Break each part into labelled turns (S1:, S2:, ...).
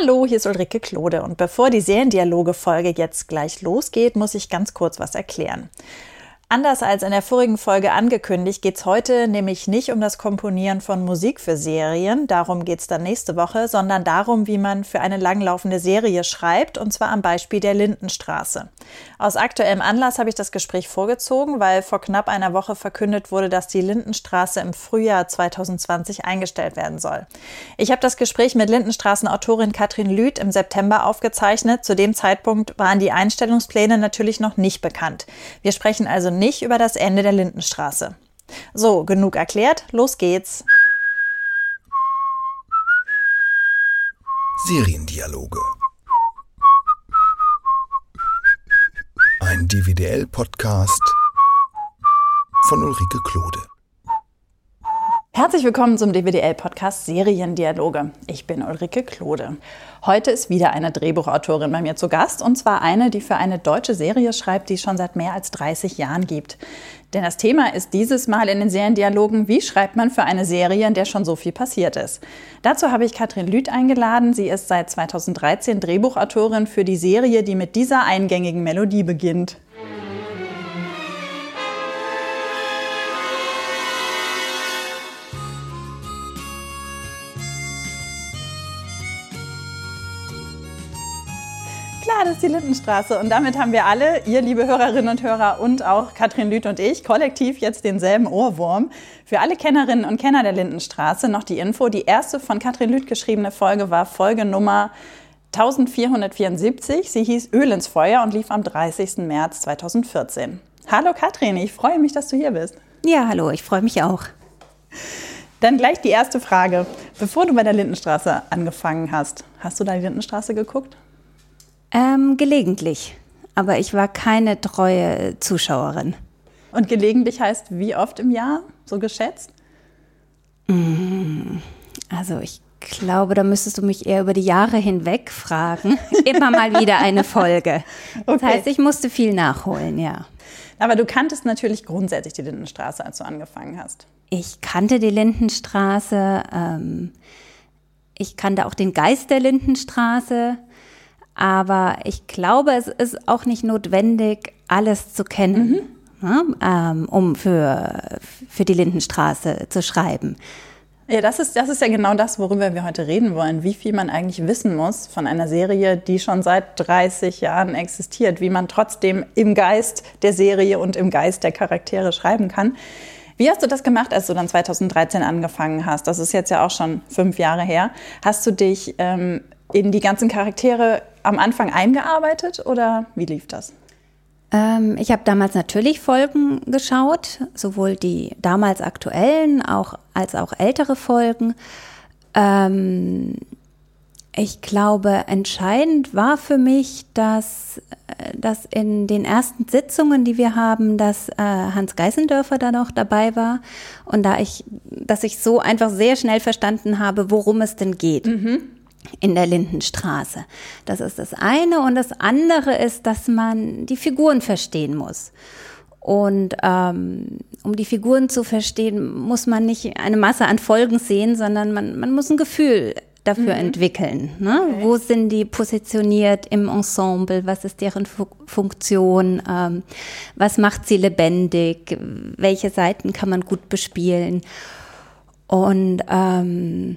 S1: Hallo, hier ist Ulrike Klode und bevor die Seriendialoge-Folge jetzt gleich losgeht, muss ich ganz kurz was erklären. Anders als in der vorigen Folge angekündigt, geht es heute nämlich nicht um das Komponieren von Musik für Serien, darum geht es dann nächste Woche, sondern darum, wie man für eine langlaufende Serie schreibt, und zwar am Beispiel der Lindenstraße. Aus aktuellem Anlass habe ich das Gespräch vorgezogen, weil vor knapp einer Woche verkündet wurde, dass die Lindenstraße im Frühjahr 2020 eingestellt werden soll. Ich habe das Gespräch mit Lindenstraßen-Autorin Katrin Lüth im September aufgezeichnet. Zu dem Zeitpunkt waren die Einstellungspläne natürlich noch nicht bekannt. Wir sprechen also nicht über das Ende der Lindenstraße. So, genug erklärt, los geht's.
S2: Seriendialoge. Ein DVDL-Podcast von Ulrike Klode.
S1: Herzlich willkommen zum DWDL-Podcast Seriendialoge. Ich bin Ulrike Klode. Heute ist wieder eine Drehbuchautorin bei mir zu Gast und zwar eine, die für eine deutsche Serie schreibt, die es schon seit mehr als 30 Jahren gibt. Denn das Thema ist dieses Mal in den Seriendialogen, wie schreibt man für eine Serie, in der schon so viel passiert ist. Dazu habe ich Katrin Lüth eingeladen. Sie ist seit 2013 Drehbuchautorin für die Serie, die mit dieser eingängigen Melodie beginnt. Klar, das ist die Lindenstraße. Und damit haben wir alle, ihr liebe Hörerinnen und Hörer und auch Katrin Lüth und ich, kollektiv jetzt denselben Ohrwurm. Für alle Kennerinnen und Kenner der Lindenstraße noch die Info. Die erste von Katrin Lüth geschriebene Folge war Folge Nummer 1474. Sie hieß Öl ins Feuer und lief am 30. März 2014. Hallo Katrin, ich freue mich, dass du hier bist.
S3: Ja, hallo, ich freue mich auch.
S1: Dann gleich die erste Frage. Bevor du bei der Lindenstraße angefangen hast, hast du da die Lindenstraße geguckt?
S3: Ähm, gelegentlich. Aber ich war keine treue Zuschauerin.
S1: Und gelegentlich heißt wie oft im Jahr, so geschätzt?
S3: Also ich glaube, da müsstest du mich eher über die Jahre hinweg fragen. Immer mal wieder eine Folge. Das
S1: Okay.
S3: heißt, ich musste viel nachholen, ja.
S1: Aber du kanntest natürlich grundsätzlich die Lindenstraße, als du angefangen hast.
S3: Ich kannte die Lindenstraße. Ähm, ich kannte auch den Geist der Lindenstraße. Aber ich glaube, es ist auch nicht notwendig, alles zu kennen, ne, ähm, um für, für die Lindenstraße zu schreiben.
S1: Ja, das ist, das ist ja genau das, worüber wir heute reden wollen. Wie viel man eigentlich wissen muss von einer Serie, die schon seit 30 Jahren existiert. Wie man trotzdem im Geist der Serie und im Geist der Charaktere schreiben kann. Wie hast du das gemacht, als du dann 2013 angefangen hast? Das ist jetzt ja auch schon fünf Jahre her. Hast du dich ähm, in die ganzen Charaktere am Anfang eingearbeitet oder wie lief das?
S3: Ähm, ich habe damals natürlich Folgen geschaut, sowohl die damals aktuellen auch, als auch ältere Folgen. Ähm, ich glaube, entscheidend war für mich, dass, äh, dass in den ersten Sitzungen, die wir haben, dass äh, Hans Geißendörfer da noch dabei war und da ich, dass ich so einfach sehr schnell verstanden habe, worum es denn geht in der Lindenstraße. Das ist das eine. Und das andere ist, dass man die Figuren verstehen muss. Und ähm, um die Figuren zu verstehen, muss man nicht eine Masse an Folgen sehen, sondern man, man muss ein Gefühl dafür entwickeln. Ne? Wo sind die positioniert im Ensemble? Was ist deren Fu Funktion? Ähm, was macht sie lebendig? Welche Seiten kann man gut bespielen? Und ähm,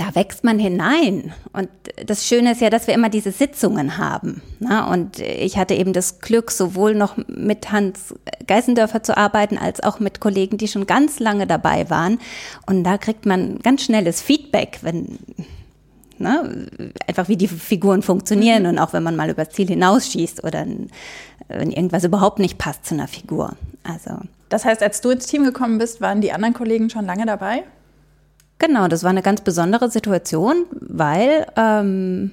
S3: da wächst man hinein. Und das Schöne ist ja, dass wir immer diese Sitzungen haben. Ne? Und ich hatte eben das Glück, sowohl noch mit Hans Geißendörfer zu arbeiten, als auch mit Kollegen, die schon ganz lange dabei waren. Und da kriegt man ganz schnelles Feedback, wenn ne, einfach wie die Figuren funktionieren und auch wenn man mal übers Ziel hinausschießt oder wenn irgendwas überhaupt nicht passt zu einer Figur. Also
S1: Das heißt, als du ins Team gekommen bist, waren die anderen Kollegen schon lange dabei?
S3: Genau, das war eine ganz besondere Situation, weil ähm,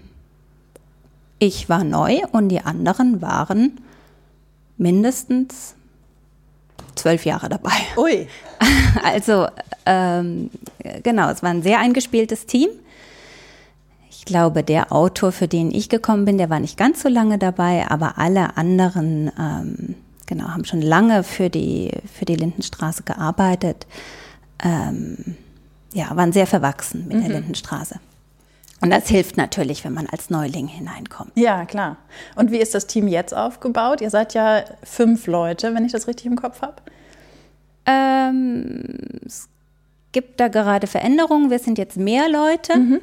S3: ich war neu und die anderen waren mindestens zwölf Jahre dabei.
S1: Ui.
S3: Also ähm, genau, es war ein sehr eingespieltes Team. Ich glaube, der Autor, für den ich gekommen bin, der war nicht ganz so lange dabei, aber alle anderen ähm, genau haben schon lange für die für die Lindenstraße gearbeitet. Ähm, ja, waren sehr verwachsen mit der Lindenstraße. Und das hilft natürlich, wenn man als Neuling hineinkommt.
S1: Ja, klar. Und wie ist das Team jetzt aufgebaut? Ihr seid ja fünf Leute, wenn ich das richtig im Kopf habe.
S3: Ähm, es gibt da gerade Veränderungen. Wir sind jetzt mehr Leute. Mhm.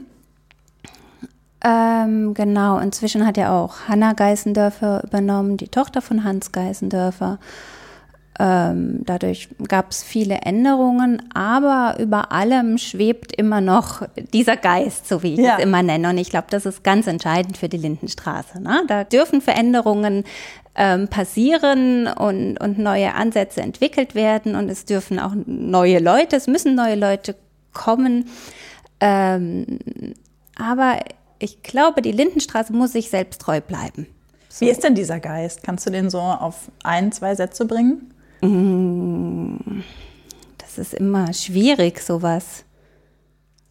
S3: Ähm, genau, inzwischen hat ja auch Hanna Geißendörfer übernommen, die Tochter von Hans Geißendörfer. Ähm, dadurch gab es viele Änderungen, aber über allem schwebt immer noch dieser Geist, so wie ich ja. es immer nenne. Und ich glaube, das ist ganz entscheidend für die Lindenstraße. Ne? Da dürfen Veränderungen ähm, passieren und, und neue Ansätze entwickelt werden und es dürfen auch neue Leute, es müssen neue Leute kommen. Ähm, aber ich glaube, die Lindenstraße muss sich selbst treu bleiben.
S1: So. Wie ist denn dieser Geist? Kannst du den so auf ein, zwei Sätze bringen?
S3: Das ist immer schwierig, sowas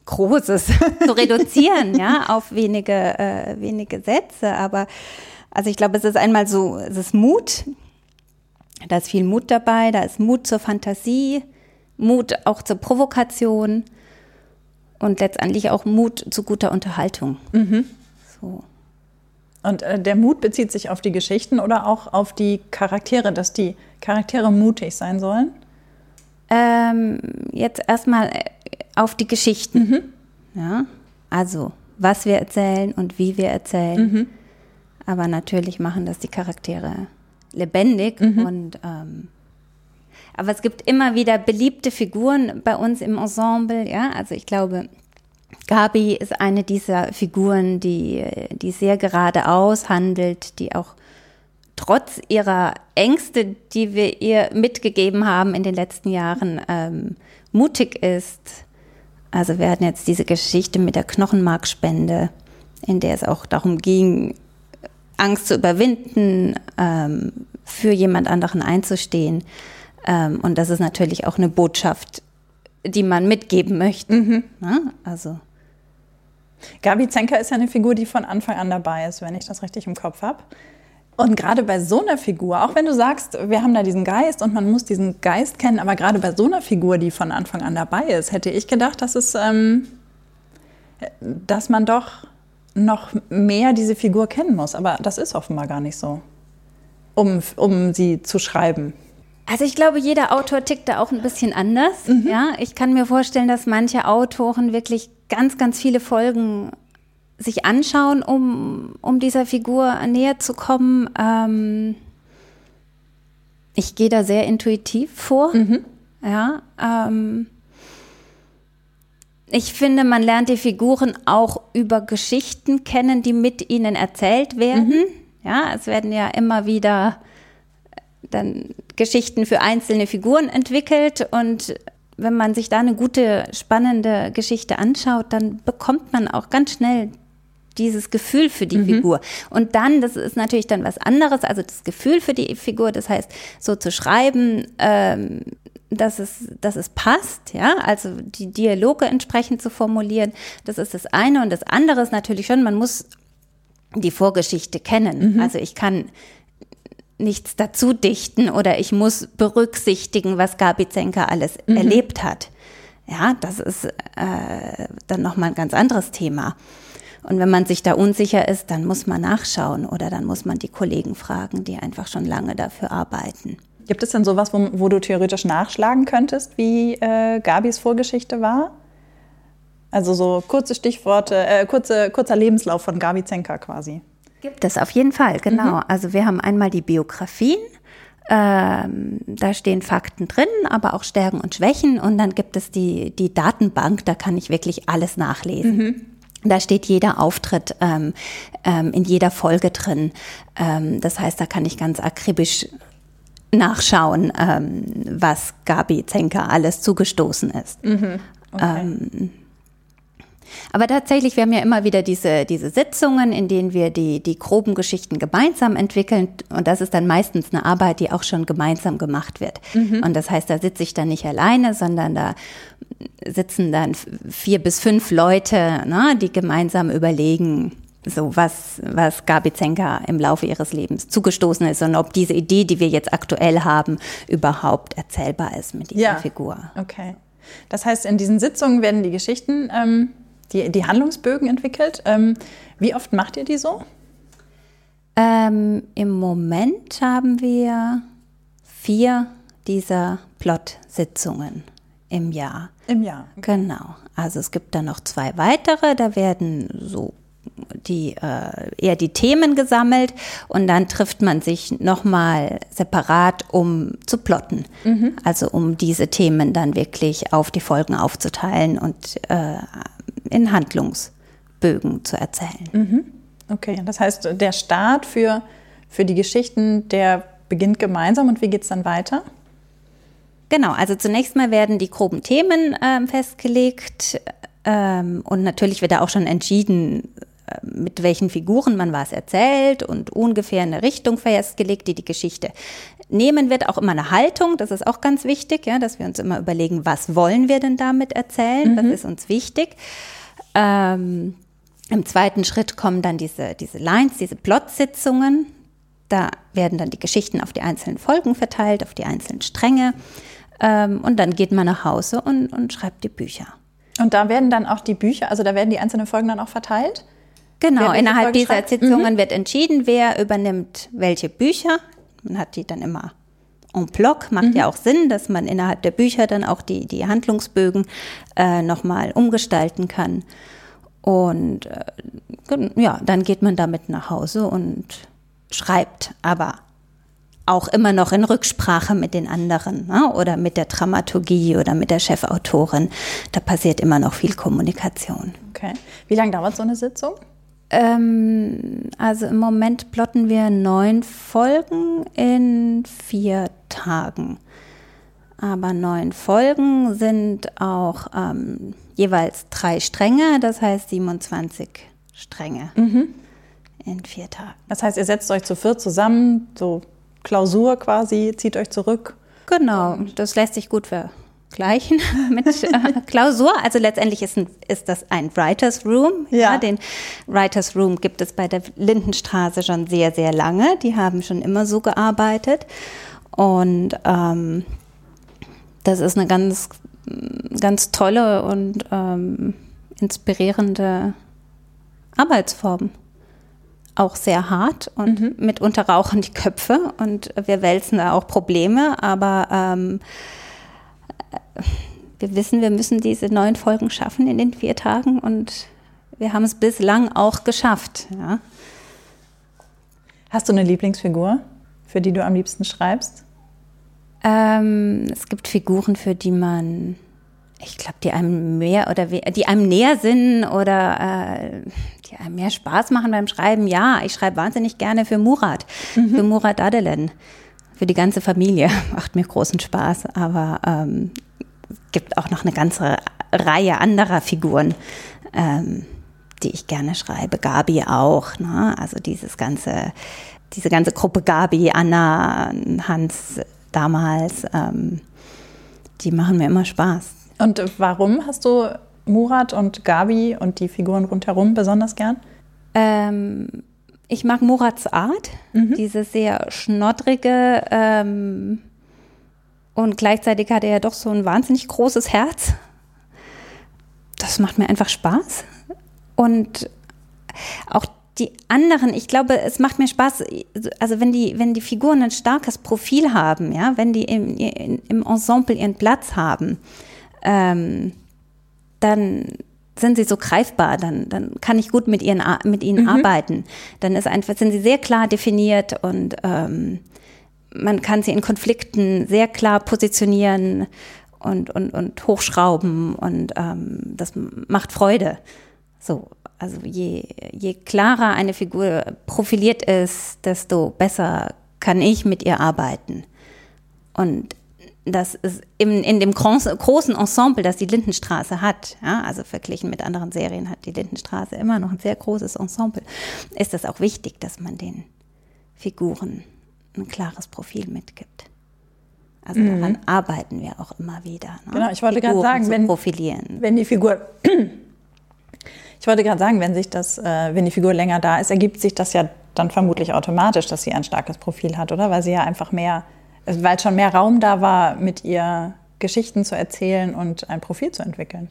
S3: Großes zu reduzieren, ja, auf wenige, äh, wenige Sätze. Aber also ich glaube, es ist einmal so, es ist Mut. Da ist viel Mut dabei, da ist Mut zur Fantasie, Mut auch zur Provokation und letztendlich auch Mut zu guter Unterhaltung. Mhm.
S1: So. Und äh, der Mut bezieht sich auf die Geschichten oder auch auf die Charaktere, dass die Charaktere mutig sein sollen?
S3: Ähm, jetzt erstmal äh, auf die Geschichten. Mhm. Ja, also was wir erzählen und wie wir erzählen. Mhm. Aber natürlich machen das die Charaktere lebendig mhm. und ähm, aber es gibt immer wieder beliebte Figuren bei uns im Ensemble, ja. Also ich glaube, Gabi ist eine dieser Figuren, die, die sehr geradeaus handelt, die auch trotz ihrer Ängste, die wir ihr mitgegeben haben in den letzten Jahren, ähm, mutig ist. Also wir hatten jetzt diese Geschichte mit der Knochenmarkspende, in der es auch darum ging, Angst zu überwinden, ähm, für jemand anderen einzustehen. Ähm, und das ist natürlich auch eine Botschaft, die man mitgeben möchte. Mhm. Ja, also.
S1: Gabi Zenker ist ja eine Figur, die von Anfang an dabei ist, wenn ich das richtig im Kopf habe. Und gerade bei so einer Figur, auch wenn du sagst, wir haben da diesen Geist und man muss diesen Geist kennen, aber gerade bei so einer Figur, die von Anfang an dabei ist, hätte ich gedacht, dass es, ähm, dass man doch noch mehr diese Figur kennen muss. Aber das ist offenbar gar nicht so, um, um sie zu schreiben.
S3: Also ich glaube, jeder Autor tickt da auch ein bisschen anders. Mhm. Ja, ich kann mir vorstellen, dass manche Autoren wirklich ganz, ganz viele Folgen sich anschauen, um, um dieser Figur näher zu kommen. Ähm, ich gehe da sehr intuitiv vor. Mhm. Ja, ähm, ich finde, man lernt die Figuren auch über Geschichten kennen, die mit ihnen erzählt werden. Mhm. Ja, es werden ja immer wieder dann Geschichten für einzelne Figuren entwickelt und wenn man sich da eine gute, spannende Geschichte anschaut, dann bekommt man auch ganz schnell dieses Gefühl für die mhm. Figur. Und dann, das ist natürlich dann was anderes, also das Gefühl für die Figur, das heißt, so zu schreiben, ähm, dass es, dass es passt, ja, also die Dialoge entsprechend zu formulieren, das ist das eine. Und das andere ist natürlich schon, man muss die Vorgeschichte kennen. Mhm. Also ich kann nichts dazu dichten oder ich muss berücksichtigen, was Gabi Zenker alles mhm. erlebt hat. Ja, das ist äh, dann nochmal ein ganz anderes Thema. Und wenn man sich da unsicher ist, dann muss man nachschauen oder dann muss man die Kollegen fragen, die einfach schon lange dafür arbeiten.
S1: Gibt es denn sowas, wo, wo du theoretisch nachschlagen könntest, wie äh, Gabis Vorgeschichte war? Also so kurze Stichworte, äh, kurze, kurzer Lebenslauf von Gabi Zenker quasi.
S3: Gibt es auf jeden Fall, genau. Mhm. Also wir haben einmal die Biografien. Ähm, da stehen Fakten drin, aber auch Stärken und Schwächen. Und dann gibt es die, die Datenbank, da kann ich wirklich alles nachlesen. Mhm. Da steht jeder Auftritt ähm, ähm, in jeder Folge drin. Ähm, das heißt, da kann ich ganz akribisch nachschauen, ähm, was Gabi Zenker alles zugestoßen ist. Mhm. Okay. Aber tatsächlich, wir haben ja immer wieder diese, diese Sitzungen, in denen wir die, die groben Geschichten gemeinsam entwickeln. Und das ist dann meistens eine Arbeit, die auch schon gemeinsam gemacht wird. Mhm. Und das heißt, da sitze ich dann nicht alleine, sondern da sitzen dann vier bis fünf Leute, ne, die gemeinsam überlegen, so was, was Gabi Zenker im Laufe ihres Lebens zugestoßen ist und ob diese Idee, die wir jetzt aktuell haben, überhaupt erzählbar ist mit dieser ja. Figur.
S1: Okay. Das heißt, in diesen Sitzungen werden die Geschichten ähm, die, die Handlungsbögen entwickelt. Ähm, wie oft macht ihr die so?
S3: Ähm, Im Moment haben wir vier dieser Plot-Sitzungen im Jahr.
S1: Im Jahr.
S3: Genau. Also es gibt dann noch zwei weitere, da werden so die äh, eher die Themen gesammelt und dann trifft man sich nochmal separat, um zu plotten. Mhm. Also um diese Themen dann wirklich auf die Folgen aufzuteilen und äh, in Handlungsbögen zu erzählen.
S1: Mhm. Okay, das heißt, der Start für, für die Geschichten, der beginnt gemeinsam und wie geht es dann weiter?
S3: Genau, also zunächst mal werden die groben Themen ähm, festgelegt ähm, und natürlich wird da auch schon entschieden, äh, mit welchen Figuren man was erzählt und ungefähr eine Richtung festgelegt, die die Geschichte nehmen wird. Auch immer eine Haltung, das ist auch ganz wichtig, ja, dass wir uns immer überlegen, was wollen wir denn damit erzählen, mhm. das ist uns wichtig. Ähm, Im zweiten Schritt kommen dann diese, diese Lines, diese Plot-Sitzungen. Da werden dann die Geschichten auf die einzelnen Folgen verteilt, auf die einzelnen Stränge. Ähm, und dann geht man nach Hause und, und schreibt die Bücher.
S1: Und da werden dann auch die Bücher, also da werden die einzelnen Folgen dann auch verteilt?
S3: Genau, innerhalb dieser schreibt? Sitzungen mhm. wird entschieden, wer übernimmt welche Bücher. Man hat die dann immer en bloc, macht mhm. ja auch Sinn, dass man innerhalb der Bücher dann auch die, die Handlungsbögen äh, nochmal umgestalten kann. Und äh, ja, dann geht man damit nach Hause und schreibt, aber auch immer noch in Rücksprache mit den anderen ne? oder mit der Dramaturgie oder mit der Chefautorin. Da passiert immer noch viel Kommunikation.
S1: Okay. Wie lange dauert so eine Sitzung?
S3: Ähm, also im Moment plotten wir neun Folgen in vier Tagen. Aber neun Folgen sind auch ähm, jeweils drei Stränge, das heißt 27 Stränge mhm. in vier Tagen.
S1: Das heißt, ihr setzt euch zu viert zusammen, so Klausur quasi, zieht euch zurück.
S3: Genau, das lässt sich gut ver gleichen mit äh, Klausur. Also letztendlich ist, ein, ist das ein Writers Room. Ja. ja. Den Writers Room gibt es bei der Lindenstraße schon sehr, sehr lange. Die haben schon immer so gearbeitet. Und ähm, das ist eine ganz, ganz tolle und ähm, inspirierende Arbeitsform. Auch sehr hart und mhm. mitunter rauchen die Köpfe und wir wälzen da auch Probleme, aber ähm, wir wissen, wir müssen diese neun Folgen schaffen in den vier Tagen und wir haben es bislang auch geschafft. Ja.
S1: Hast du eine Lieblingsfigur, für die du am liebsten schreibst?
S3: Ähm, es gibt Figuren, für die man, ich glaube, die einem mehr oder die einem näher sind oder äh, die einem mehr Spaß machen beim Schreiben. Ja, ich schreibe wahnsinnig gerne für Murat, mhm. für Murat Adelen für die ganze Familie. Macht mir großen Spaß, aber ähm, gibt auch noch eine ganze Reihe anderer Figuren, ähm, die ich gerne schreibe. Gabi auch, ne? also dieses ganze, diese ganze Gruppe Gabi, Anna, Hans damals, ähm, die machen mir immer Spaß.
S1: Und warum hast du Murat und Gabi und die Figuren rundherum besonders gern?
S3: Ähm, ich mag Murats Art, mhm. diese sehr schnoddrige ähm, und gleichzeitig hat er ja doch so ein wahnsinnig großes Herz. Das macht mir einfach Spaß. Und auch die anderen, ich glaube, es macht mir Spaß, also wenn die, wenn die Figuren ein starkes Profil haben, ja, wenn die im, im Ensemble ihren Platz haben, ähm, dann sind sie so greifbar, dann, dann kann ich gut mit, ihren, mit ihnen mhm. arbeiten. Dann ist einfach, sind sie sehr klar definiert und ähm, man kann sie in Konflikten sehr klar positionieren und, und, und hochschrauben und ähm, das macht Freude. So, also je, je klarer eine Figur profiliert ist, desto besser kann ich mit ihr arbeiten. Und das ist in, in dem großen Ensemble, das die Lindenstraße hat, ja, also verglichen mit anderen Serien hat die Lindenstraße immer noch ein sehr großes Ensemble, ist es auch wichtig, dass man den Figuren ein klares Profil mitgibt. Also mhm. daran arbeiten wir auch immer wieder. Ne?
S1: Genau, ich wollte gerade sagen, wenn,
S3: profilieren.
S1: wenn die Figur, ich wollte gerade sagen, wenn sich das, äh, wenn die Figur länger da ist, ergibt sich das ja dann vermutlich automatisch, dass sie ein starkes Profil hat, oder? Weil sie ja einfach mehr weil schon mehr Raum da war, mit ihr Geschichten zu erzählen und ein Profil zu entwickeln.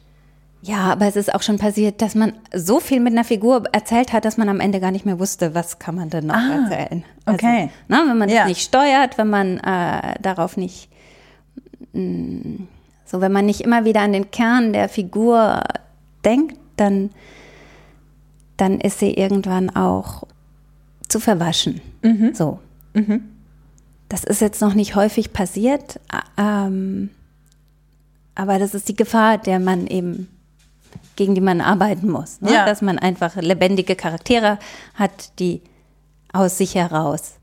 S3: Ja, aber es ist auch schon passiert, dass man so viel mit einer Figur erzählt hat, dass man am Ende gar nicht mehr wusste, was kann man denn noch
S1: Ah,
S3: erzählen.
S1: okay.
S3: Also, ne, wenn man
S1: Ja.
S3: das nicht steuert, wenn man äh, darauf nicht, mh, so wenn man nicht immer wieder an den Kern der Figur denkt, dann, dann ist sie irgendwann auch zu verwaschen.
S1: Mhm.
S3: So. Das ist jetzt noch nicht häufig passiert, ähm, aber das ist die Gefahr, der man eben gegen die man arbeiten muss. Ne?
S1: Ja.
S3: Dass man einfach lebendige Charaktere hat, die aus sich heraus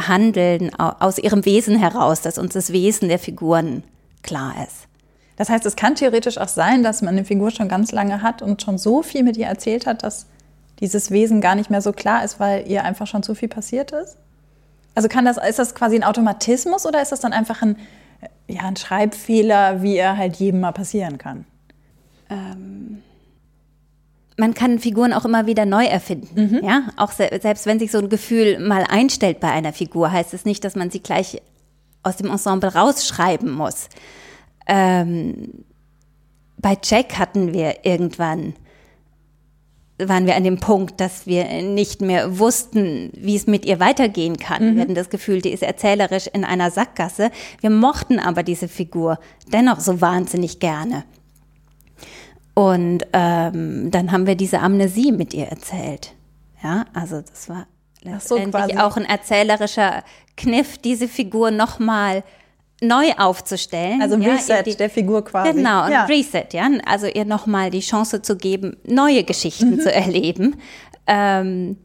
S3: handeln, au- aus ihrem Wesen heraus, dass uns das Wesen der Figuren klar ist.
S1: Das heißt, es kann theoretisch auch sein, dass man eine Figur schon ganz lange hat und schon so viel mit ihr erzählt hat, dass dieses Wesen gar nicht mehr so klar ist, weil ihr einfach schon zu viel passiert ist? Also kann das, ist das quasi ein Automatismus oder ist das dann einfach ein, ja, ein Schreibfehler, wie er halt jedem mal passieren kann?
S3: Man kann Figuren auch immer wieder neu erfinden. Ja, auch se selbst wenn sich so ein Gefühl mal einstellt bei einer Figur, heißt es nicht, dass man sie gleich aus dem Ensemble rausschreiben muss. Ähm, bei Jack hatten wir irgendwann waren wir an dem Punkt, dass wir nicht mehr wussten, wie es mit ihr weitergehen kann. Wir hatten das Gefühl, die ist erzählerisch in einer Sackgasse. Wir mochten aber diese Figur dennoch so wahnsinnig gerne. Und ähm, dann haben wir diese Amnesie mit ihr erzählt. Ja, also das war
S1: so,
S3: letztendlich
S1: quasi.
S3: auch ein erzählerischer Kniff, diese Figur nochmal neu aufzustellen.
S1: Also ein
S3: ja,
S1: Reset
S3: die-
S1: der Figur quasi.
S3: Genau, ein
S1: ja.
S3: Reset, ja. Also ihr nochmal die Chance zu geben, neue Geschichten
S1: Mhm.
S3: zu erleben. Ähm,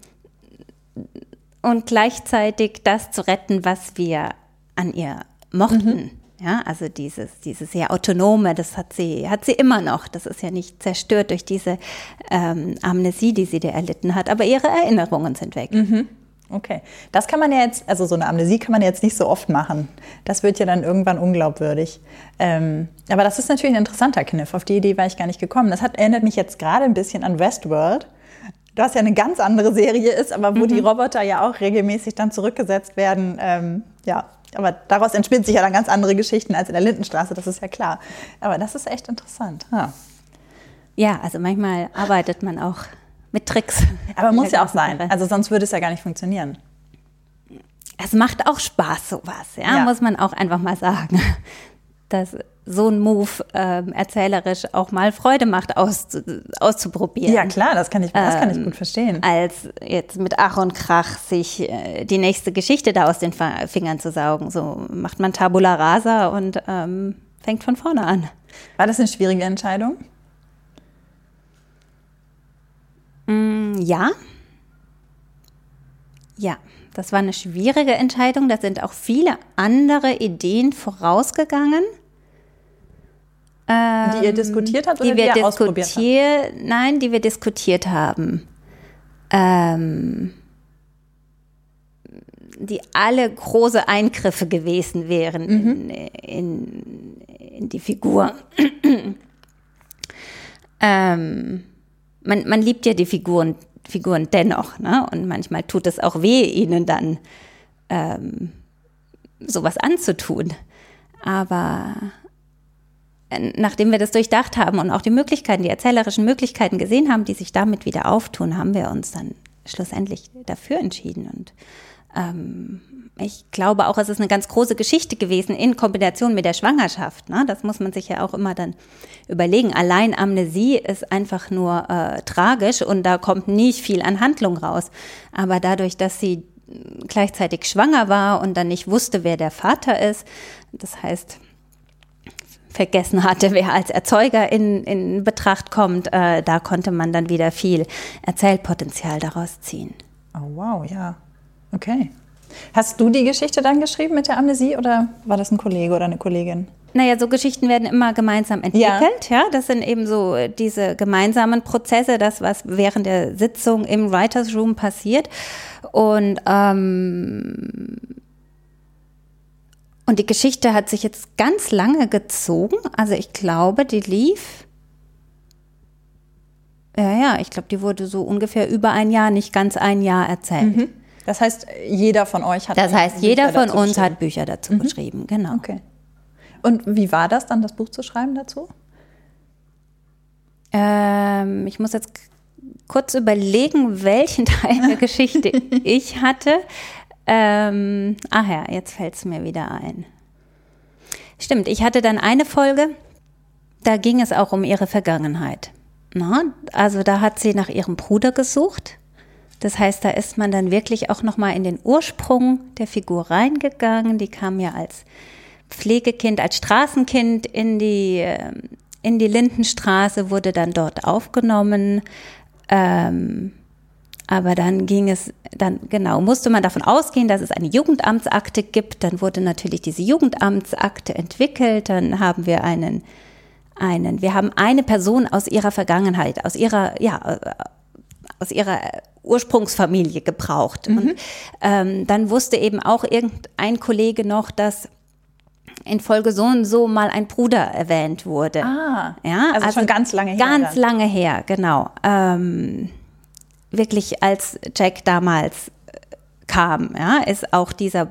S3: und gleichzeitig das zu retten, was wir an ihr mochten.
S1: Mhm.
S3: Ja, also dieses, dieses sehr autonome, das hat sie, hat sie immer noch. Das ist ja nicht zerstört durch diese ähm, Amnesie, die sie da erlitten hat, aber ihre Erinnerungen sind weg.
S1: Mhm. Okay. Das kann man ja jetzt, also so eine Amnesie kann man ja jetzt nicht so oft machen. Das wird ja dann irgendwann unglaubwürdig. Ähm, aber das ist natürlich ein interessanter Kniff. Auf die Idee war ich gar nicht gekommen. Das hat, erinnert mich jetzt gerade ein bisschen an Westworld. Was ja eine ganz andere Serie ist, aber wo die Roboter ja auch regelmäßig dann zurückgesetzt werden. Ähm, ja, aber daraus entspinnen sich ja dann ganz andere Geschichten als in der Lindenstraße, das ist ja klar. Aber das ist echt interessant. Ja.
S3: Ja, also manchmal arbeitet man auch mit Tricks.
S1: Aber muss ja auch sein. Also sonst würde es ja gar nicht funktionieren.
S3: Es macht auch Spaß, sowas, ja,
S1: Ja.
S3: muss man auch einfach mal sagen. Dass so ein Move ähm, erzählerisch auch mal Freude macht, aus, auszuprobieren.
S1: Ja, klar, das kann ich, das kann ich
S3: Ähm,
S1: gut verstehen.
S3: Als jetzt mit Ach und Krach sich äh, die nächste Geschichte da aus den Fingern zu saugen. So macht man Tabula Rasa und ähm, fängt von vorne an.
S1: War das eine schwierige Entscheidung?
S3: Mm, Ja. Ja, das war eine schwierige Entscheidung. Da sind auch viele andere Ideen vorausgegangen.
S1: Die ihr diskutiert habt oder
S3: Ähm, die wir
S1: ihr ausprobiert habt?
S3: diskutiert, nein, die wir diskutiert haben. Ähm, die alle große Eingriffe gewesen wären in, in, in die Figur. ähm, man, man liebt ja die Figuren, Figuren dennoch, ne? Und manchmal tut es auch weh, ihnen dann ähm, sowas anzutun. Aber nachdem wir das durchdacht haben und auch die Möglichkeiten, die erzählerischen Möglichkeiten gesehen haben, die sich damit wieder auftun, haben wir uns dann schlussendlich dafür entschieden. Und ähm, ich glaube auch, es ist eine ganz große Geschichte gewesen in Kombination mit der Schwangerschaft. Ne? Das muss man sich ja auch immer dann überlegen. Allein Amnesie ist einfach nur äh, tragisch und da kommt nicht viel an Handlung raus. Aber dadurch, dass sie gleichzeitig schwanger war und dann nicht wusste, wer der Vater ist, das heißt, vergessen hatte, wer als Erzeuger in, in Betracht kommt, äh, da konnte man dann wieder viel Erzählpotenzial daraus ziehen.
S1: Oh, wow, ja. Okay. Hast du die Geschichte dann geschrieben mit der Amnesie oder war das ein Kollege oder eine Kollegin?
S3: Naja, so Geschichten werden immer gemeinsam entwickelt. Ja. das sind eben so diese gemeinsamen Prozesse, das, was während der Sitzung im Writers Room passiert. Und, ähm, und die Geschichte hat sich jetzt ganz lange gezogen. Also ich glaube, die lief. Ja, ja, ich glaube, die wurde so ungefähr über ein Jahr, nicht ganz ein Jahr erzählt.
S1: Das heißt, jeder von euch hat.
S3: Das heißt, jeder
S1: Bücher
S3: von
S1: dazu
S3: uns hat Bücher dazu geschrieben, genau.
S1: Okay. Und wie war das dann, das Buch zu schreiben dazu?
S3: Ähm, ich muss jetzt kurz überlegen, welchen Teil der Geschichte ich hatte. Ähm, ach ja, jetzt fällt es mir wieder ein. Stimmt, ich hatte dann eine Folge, da ging es auch um ihre Vergangenheit. Na, also da hat sie nach ihrem Bruder gesucht. Das heißt, da ist man dann wirklich auch noch mal in den Ursprung der Figur reingegangen. Die kam ja als Pflegekind, als Straßenkind in die ähm, in die Lindenstraße, wurde dann dort aufgenommen. Ähm, aber dann ging es, dann genau, musste man davon ausgehen, dass es eine Jugendamtsakte gibt. Dann wurde natürlich diese Jugendamtsakte entwickelt. Dann haben wir einen, einen, wir haben eine Person aus ihrer Vergangenheit, aus ihrer, ja, aus ihrer Ursprungsfamilie gebraucht. Mhm. Und ähm, dann wusste eben auch irgendein Kollege noch, dass in Folge so und so mal ein Bruder erwähnt wurde.
S1: Ah, ja, also, also schon ganz lange her.
S3: Ganz dann. lange her, genau. Ähm, wirklich als Jack damals äh, kam, ja, ist auch dieser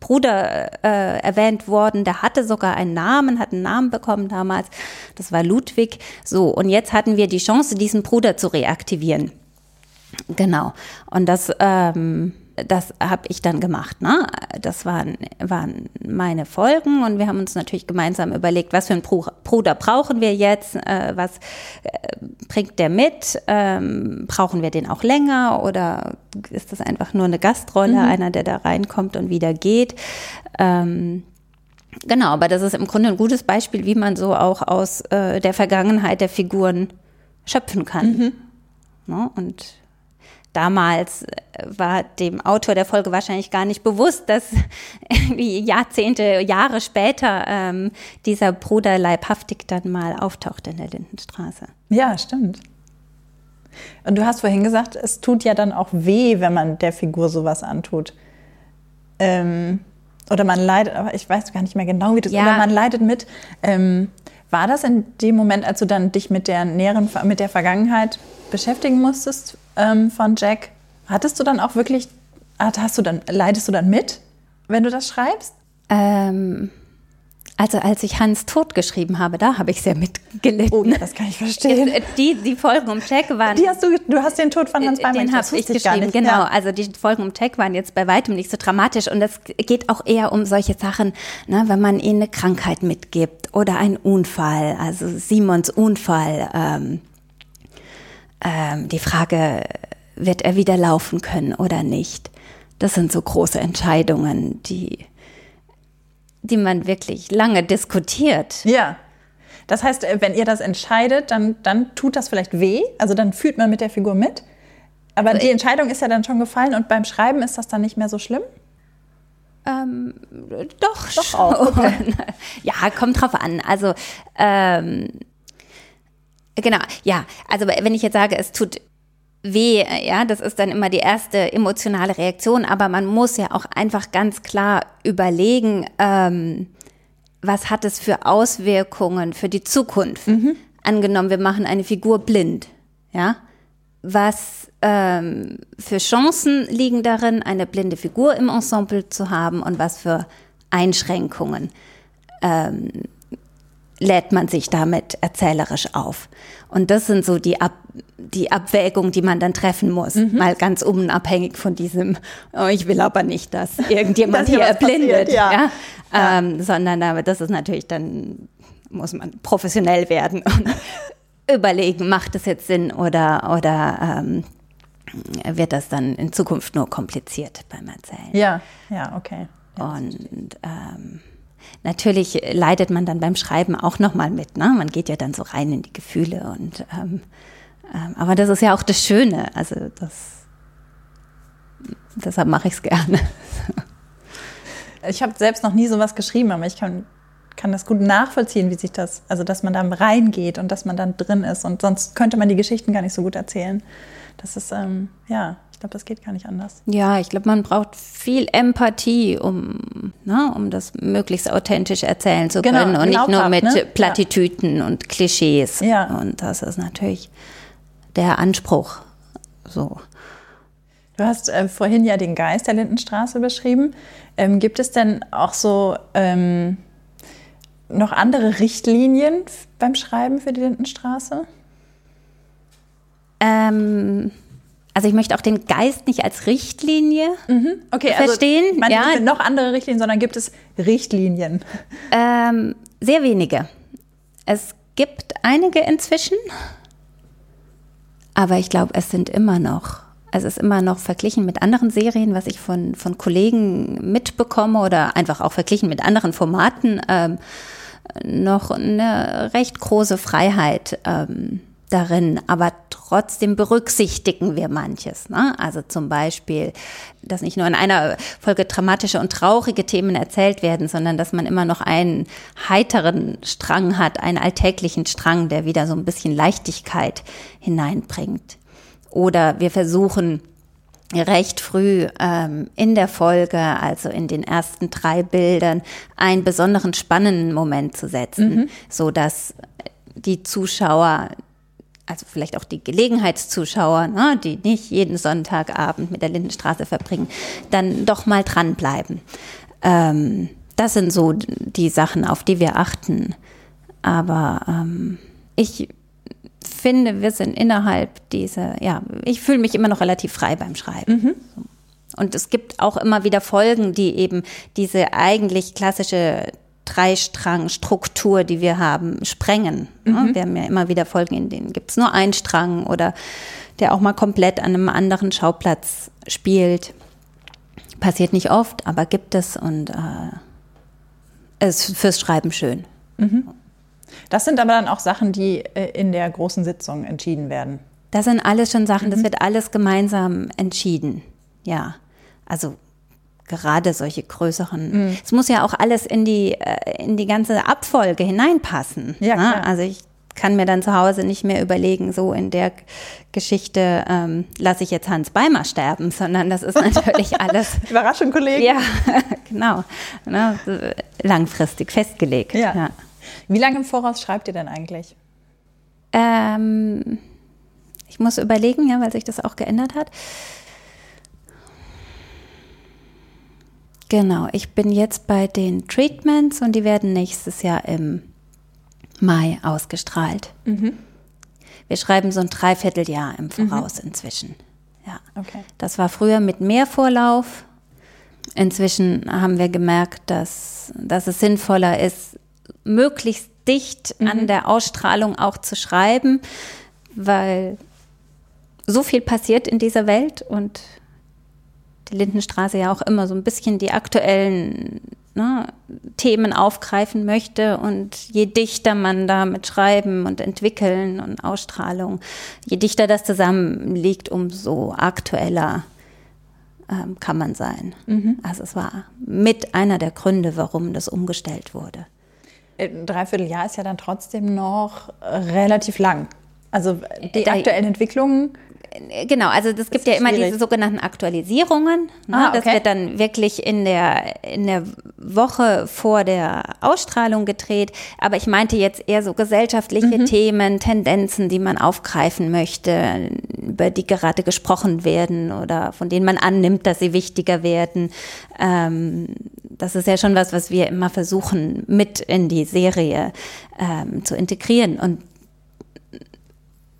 S3: Bruder äh, erwähnt worden, der hatte sogar einen Namen, hat einen Namen bekommen damals. Das war Ludwig. So, und jetzt hatten wir die Chance, diesen Bruder zu reaktivieren. Genau. Und das ähm, das habe ich dann gemacht. Ne? Das waren, waren meine Folgen und wir haben uns natürlich gemeinsam überlegt, was für einen Bruder brauchen wir jetzt, äh, was äh, bringt der mit, ähm, brauchen wir den auch länger oder ist das einfach nur eine Gastrolle, mhm. einer, der da reinkommt und wieder geht. Ähm, genau, aber das ist im Grunde ein gutes Beispiel, wie man so auch aus äh, der Vergangenheit der Figuren schöpfen kann. Mhm. Ne? Und damals äh, war dem Autor der Folge wahrscheinlich gar nicht bewusst, dass irgendwie Jahrzehnte, Jahre später ähm, dieser Bruder leibhaftig dann mal auftaucht in der Lindenstraße.
S1: Ja, stimmt. Und du hast vorhin gesagt, es tut ja dann auch weh, wenn man der Figur sowas antut. Ähm, oder man leidet, aber ich weiß gar nicht mehr genau, wie das ist, ja. aber man leidet mit. Ähm, war das in dem Moment, als du dann dich mit der näheren, mit der Vergangenheit beschäftigen musstest ähm, von Jack, hattest du dann auch wirklich, hast du dann, leidest du dann mit, wenn du das schreibst?
S3: Ähm, also als ich Hans Tod geschrieben habe, da habe ich sehr mitgelitten.
S1: Oh, das kann ich verstehen.
S3: Äh, die, die Folgen um Jack waren.
S1: Die hast du, du hast den Tod von Hans
S3: Beimann Den habe ich geschrieben, genau. Ja. Also die Folgen um Jack waren jetzt bei weitem nicht so dramatisch und es geht auch eher um solche Sachen, ne, wenn man ihnen eine Krankheit mitgibt oder einen Unfall, also Simons Unfall. Ähm, ähm, die Frage, wird er wieder laufen können oder nicht? Das sind so große Entscheidungen, die, die man wirklich lange diskutiert.
S1: Ja. Das heißt, äh, wenn ihr das entscheidet, dann, dann tut das vielleicht weh. Also dann fühlt man mit der Figur mit. Aber die Entscheidung ist ja dann schon gefallen und beim Schreiben ist das dann nicht mehr so schlimm?
S3: Ähm, doch, doch auch. Okay. ja, kommt drauf an. Also ähm, Genau, ja. Also wenn ich jetzt sage, es tut weh, ja, das ist dann immer die erste emotionale Reaktion, aber man muss ja auch einfach ganz klar überlegen, ähm, was hat es für Auswirkungen für die Zukunft? Mhm. Angenommen, wir machen eine Figur blind, ja. Was ähm, für Chancen liegen darin, eine blinde Figur im Ensemble zu haben und was für Einschränkungen? Ähm, lädt man sich damit erzählerisch auf. Und das sind so die, Ab die Abwägungen, die man dann treffen muss. Mhm. Mal ganz unabhängig von diesem, oh, ich will aber nicht, dass irgendjemand hier erblindet. Passiert, ja. ja? Ähm, sondern aber das ist natürlich dann, muss man professionell werden und überlegen, macht es jetzt Sinn oder, oder ähm, wird das dann in Zukunft nur kompliziert beim Erzählen.
S1: Ja, ja, okay.
S3: Ja, und ähm, natürlich leidet man dann beim Schreiben auch nochmal mit. Ne? Man geht ja dann so rein in die Gefühle und ähm, ähm, aber das ist ja auch das Schöne. Also das deshalb mache ich es gerne.
S1: ich habe selbst noch nie sowas geschrieben, aber ich kann, kann das gut nachvollziehen, wie sich das, also dass man da reingeht und dass man dann drin ist. Und sonst könnte man die Geschichten gar nicht so gut erzählen. Das ist, ähm, ja, glaube, das geht gar nicht anders.
S3: Ja, ich glaube, man braucht viel Empathie, um, ne, um das möglichst authentisch erzählen zu genau, können und nicht nur mit ne? Plattitüten ja. und Klischees. Ja. Und das ist natürlich der Anspruch. So.
S1: Du hast äh, vorhin ja den Geist der Lindenstraße beschrieben. Ähm, gibt es denn auch so ähm, noch andere Richtlinien beim Schreiben für die Lindenstraße?
S3: Ähm, also ich möchte auch den Geist nicht als Richtlinie
S1: Okay,
S3: verstehen.
S1: Also, meine,
S3: ja,
S1: noch andere Richtlinien, sondern gibt es Richtlinien?
S3: ähm, sehr wenige. Es gibt einige inzwischen, aber ich glaube, es sind immer noch, es ist immer noch verglichen mit anderen Serien, was ich von, von Kollegen mitbekomme oder einfach auch verglichen mit anderen Formaten, ähm, noch eine recht große Freiheit ähm, darin, aber trotzdem berücksichtigen wir manches. Ne? Also zum Beispiel, dass nicht nur in einer Folge dramatische und traurige Themen erzählt werden, sondern dass man immer noch einen heiteren Strang hat, einen alltäglichen Strang, der wieder so ein bisschen Leichtigkeit hineinbringt. Oder wir versuchen recht früh ähm, in der Folge, also in den ersten drei Bildern, einen besonderen spannenden Moment zu setzen, so dass die Zuschauer, also vielleicht auch die Gelegenheitszuschauer, ne, die nicht jeden Sonntagabend mit der Lindenstraße verbringen, dann doch mal dranbleiben. Ähm, das sind so die Sachen, auf die wir achten. Aber ähm, ich finde, wir sind innerhalb dieser, ja, ich fühle mich immer noch relativ frei beim Schreiben. So. Und es gibt auch immer wieder Folgen, die eben diese eigentlich klassische Dreistrang-Struktur, die wir haben, sprengen. Ja, Wir haben ja immer wieder Folgen, in denen gibt es nur einen Strang oder der auch mal komplett an einem anderen Schauplatz spielt. Passiert nicht oft, aber gibt es und äh, ist fürs Schreiben schön.
S1: Das sind aber dann auch Sachen, die äh, in der großen Sitzung entschieden werden.
S3: Das sind alles schon Sachen, das wird alles gemeinsam entschieden. Ja, also gerade solche größeren. Es muss ja auch alles in die, äh, in die ganze Abfolge hineinpassen.
S1: Ja,
S3: ne? Also ich kann mir dann zu Hause nicht mehr überlegen, so in der Geschichte ähm, lasse ich jetzt Hans Beimer sterben, sondern das ist natürlich alles.
S1: Überraschung, Kollegen.
S3: Ja, genau. Ne? Langfristig festgelegt.
S1: Ja.
S3: ja.
S1: Wie lange im Voraus schreibt ihr denn eigentlich?
S3: Ähm, ich muss überlegen, ja, weil sich das auch geändert hat. Genau, ich bin jetzt bei den Treatments und die werden nächstes Jahr im Mai ausgestrahlt. Wir schreiben so ein Dreivierteljahr im Voraus inzwischen. Ja.
S1: Okay.
S3: Das war früher mit mehr Vorlauf. Inzwischen haben wir gemerkt, dass, dass es sinnvoller ist, möglichst dicht an der Ausstrahlung auch zu schreiben, weil so viel passiert in dieser Welt und die Lindenstraße ja auch immer so ein bisschen die aktuellen ne, Themen aufgreifen möchte. Und je dichter man da mit Schreiben und Entwickeln und Ausstrahlung, je dichter das zusammenliegt, umso aktueller ähm, kann man sein. Also es war mit einer der Gründe, warum das umgestellt wurde.
S1: Äh, Ein Dreivierteljahr ist ja dann trotzdem noch äh, relativ lang. Also die
S3: Da-
S1: aktuellen Entwicklungen.
S3: Genau, also das gibt ja immer
S1: schwierig.
S3: diese sogenannten Aktualisierungen. Ne?
S1: Ah,
S3: Das
S1: okay.
S3: wird dann wirklich in der, in der Woche vor der Ausstrahlung gedreht. Aber ich meinte jetzt eher so gesellschaftliche
S1: Mhm.
S3: Themen, Tendenzen, die man aufgreifen möchte, über die gerade gesprochen werden oder von denen man annimmt, dass sie wichtiger werden. Ähm, das ist ja schon was, was wir immer versuchen, mit in die Serie ähm, zu integrieren. Und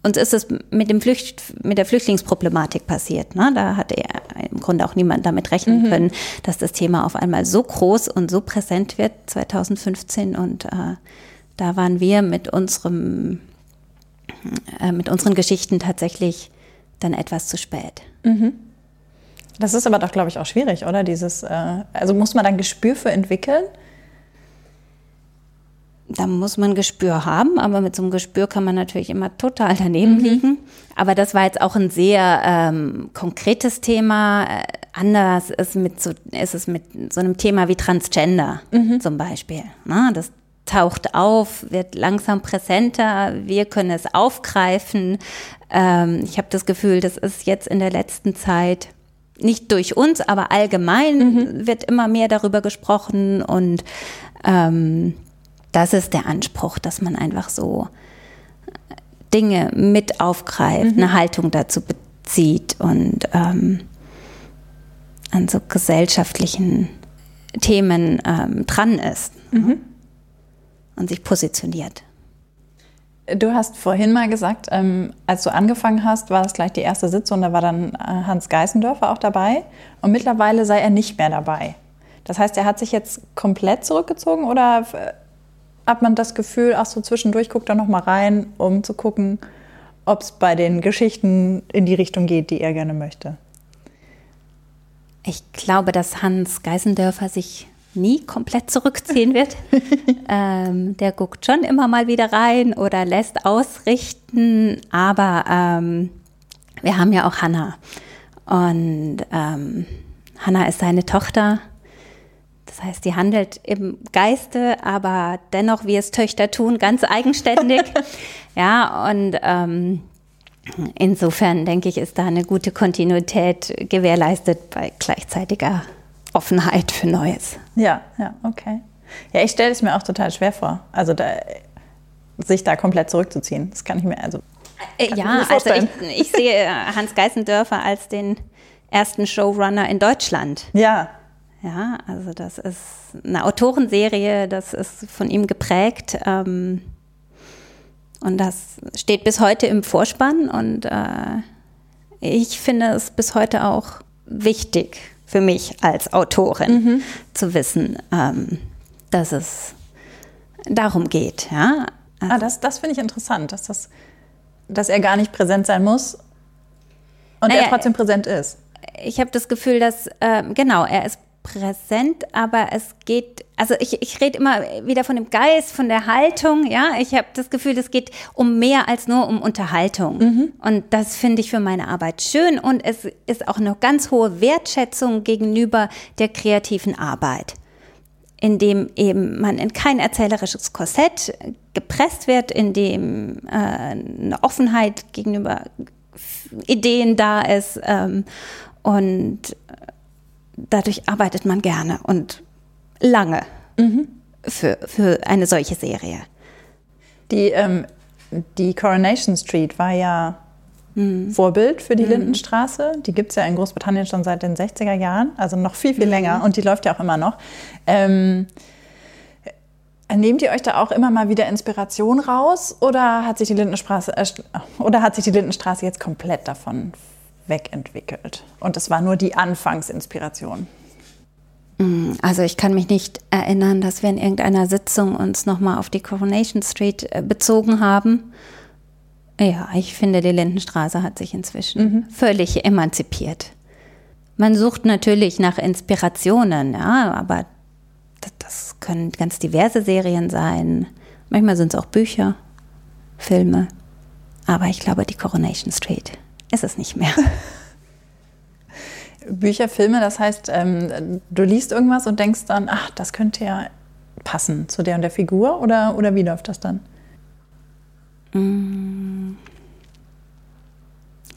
S3: uns ist es mit, dem Flücht, mit der Flüchtlingsproblematik passiert. Ne? Da hatte ja im Grunde auch niemand damit rechnen können, dass das Thema auf einmal so groß und so präsent wird 2015. Und äh, da waren wir mit unserem, äh, mit unseren Geschichten tatsächlich dann etwas zu spät.
S1: Das ist aber doch, glaube ich, auch schwierig, oder? Dieses, äh, also muss man dann Gespür für entwickeln?
S3: Da muss man Gespür haben, aber mit so einem Gespür kann man natürlich immer total daneben liegen. Aber das war jetzt auch ein sehr ähm, konkretes Thema. Äh, anders ist, mit so, ist es mit so einem Thema wie Transgender zum Beispiel. Na, das taucht auf, wird langsam präsenter, wir können es aufgreifen. Ähm, ich habe das Gefühl, das ist jetzt in der letzten Zeit nicht durch uns, aber allgemein wird immer mehr darüber gesprochen und ähm, das ist der Anspruch, dass man einfach so Dinge mit aufgreift, eine Haltung dazu bezieht und ähm, an so gesellschaftlichen Themen ähm, dran ist und sich positioniert.
S1: Du hast vorhin mal gesagt, ähm, als du angefangen hast, war das gleich die erste Sitzung, da war dann äh, Hans Geißendörfer auch dabei und mittlerweile sei er nicht mehr dabei. Das heißt, er hat sich jetzt komplett zurückgezogen oder äh, hat man das Gefühl, ach so zwischendurch guckt er noch mal rein, um zu gucken, ob es bei den Geschichten in die Richtung geht, die er gerne möchte?
S3: Ich glaube, dass Hans Geißendörfer sich nie komplett zurückziehen wird. ähm, der guckt schon immer mal wieder rein oder lässt ausrichten, aber ähm, wir haben ja auch Hanna. Und ähm, Hanna ist seine Tochter. Das heißt, sie handelt im Geiste, aber dennoch, wie es Töchter tun, ganz eigenständig. ja, und ähm, insofern denke ich, ist da eine gute Kontinuität gewährleistet bei gleichzeitiger Offenheit für Neues.
S1: Ja, ja, okay. Ja, ich stelle es mir auch total schwer vor. Also da, sich da komplett zurückzuziehen. Das kann ich mir also.
S3: Äh, ja, also ich, ich sehe Hans Geißendörfer als den ersten Showrunner in Deutschland.
S1: Ja.
S3: Ja, also das ist eine Autorenserie, das ist von ihm geprägt. Ähm, und das steht bis heute im Vorspann und äh, ich finde es bis heute auch wichtig, für mich als Autorin mhm. zu wissen, ähm, dass es darum geht. Ja?
S1: Also, ah, das, das finde ich interessant, dass, das, dass er gar nicht präsent sein muss und naja, er trotzdem präsent ist.
S3: Ich habe das Gefühl, dass, äh, genau, er ist präsent, aber es geht, also ich, ich rede immer wieder von dem Geist, von der Haltung, ja. Ich habe das Gefühl, es geht um mehr als nur um Unterhaltung. Mhm. Und das finde ich für meine Arbeit schön und es ist auch eine ganz hohe Wertschätzung gegenüber der kreativen Arbeit, in dem eben man in kein erzählerisches Korsett gepresst wird, in dem äh, eine Offenheit gegenüber Ideen da ist ähm, und dadurch arbeitet man gerne und lange mhm. für, für eine solche Serie.
S1: Die, ähm, die Coronation Street war ja mhm. Vorbild für die mhm. Lindenstraße. Die gibt es ja in Großbritannien schon seit den 60er Jahren, also noch viel, viel mhm. länger und die läuft ja auch immer noch. Ähm, Nehmt ihr euch da auch immer mal wieder Inspiration raus oder hat sich die Lindenstraße, äh, oder hat sich die Lindenstraße jetzt komplett davon wegentwickelt. Und es war nur die Anfangsinspiration.
S3: Also ich kann mich nicht erinnern, dass wir in irgendeiner Sitzung uns nochmal auf die Coronation Street äh, bezogen haben. Ja, ich finde, die Lindenstraße hat sich inzwischen mhm. völlig emanzipiert. Man sucht natürlich nach Inspirationen, ja, aber das können ganz diverse Serien sein. Manchmal sind es auch Bücher, Filme. Aber ich glaube, die Coronation Street ist es nicht mehr.
S1: Bücher, Filme, das heißt, ähm, du liest irgendwas und denkst dann, ach, das könnte ja passen zu der und der Figur oder, oder wie läuft das dann?
S3: Mm.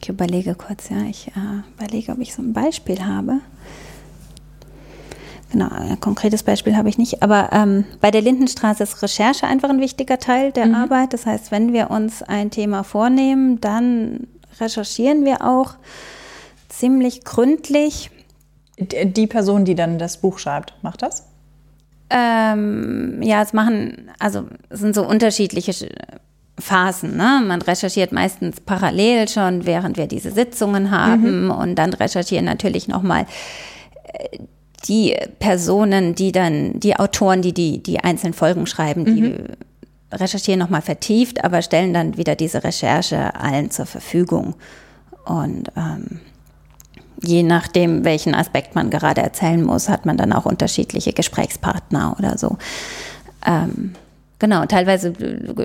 S3: Ich überlege kurz, ja, ich äh, überlege, ob ich so ein Beispiel habe. Genau, ein konkretes Beispiel habe ich nicht, aber ähm, bei der Lindenstraße ist Recherche einfach ein wichtiger Teil der mhm. Arbeit. Das heißt, wenn wir uns ein Thema vornehmen, dann recherchieren wir auch ziemlich gründlich.
S1: Die Person, die dann das Buch schreibt, macht das?
S3: Ähm, ja, es machen, also es sind so unterschiedliche Phasen. Ne? Man recherchiert meistens parallel schon, während wir diese Sitzungen haben mhm. und dann recherchieren natürlich nochmal äh, die Personen, die dann, die Autoren, die die, die einzelnen Folgen schreiben, die mhm recherchieren nochmal vertieft, aber stellen dann wieder diese Recherche allen zur Verfügung. Und ähm, je nachdem, welchen Aspekt man gerade erzählen muss, hat man dann auch unterschiedliche Gesprächspartner oder so. Ähm, genau, teilweise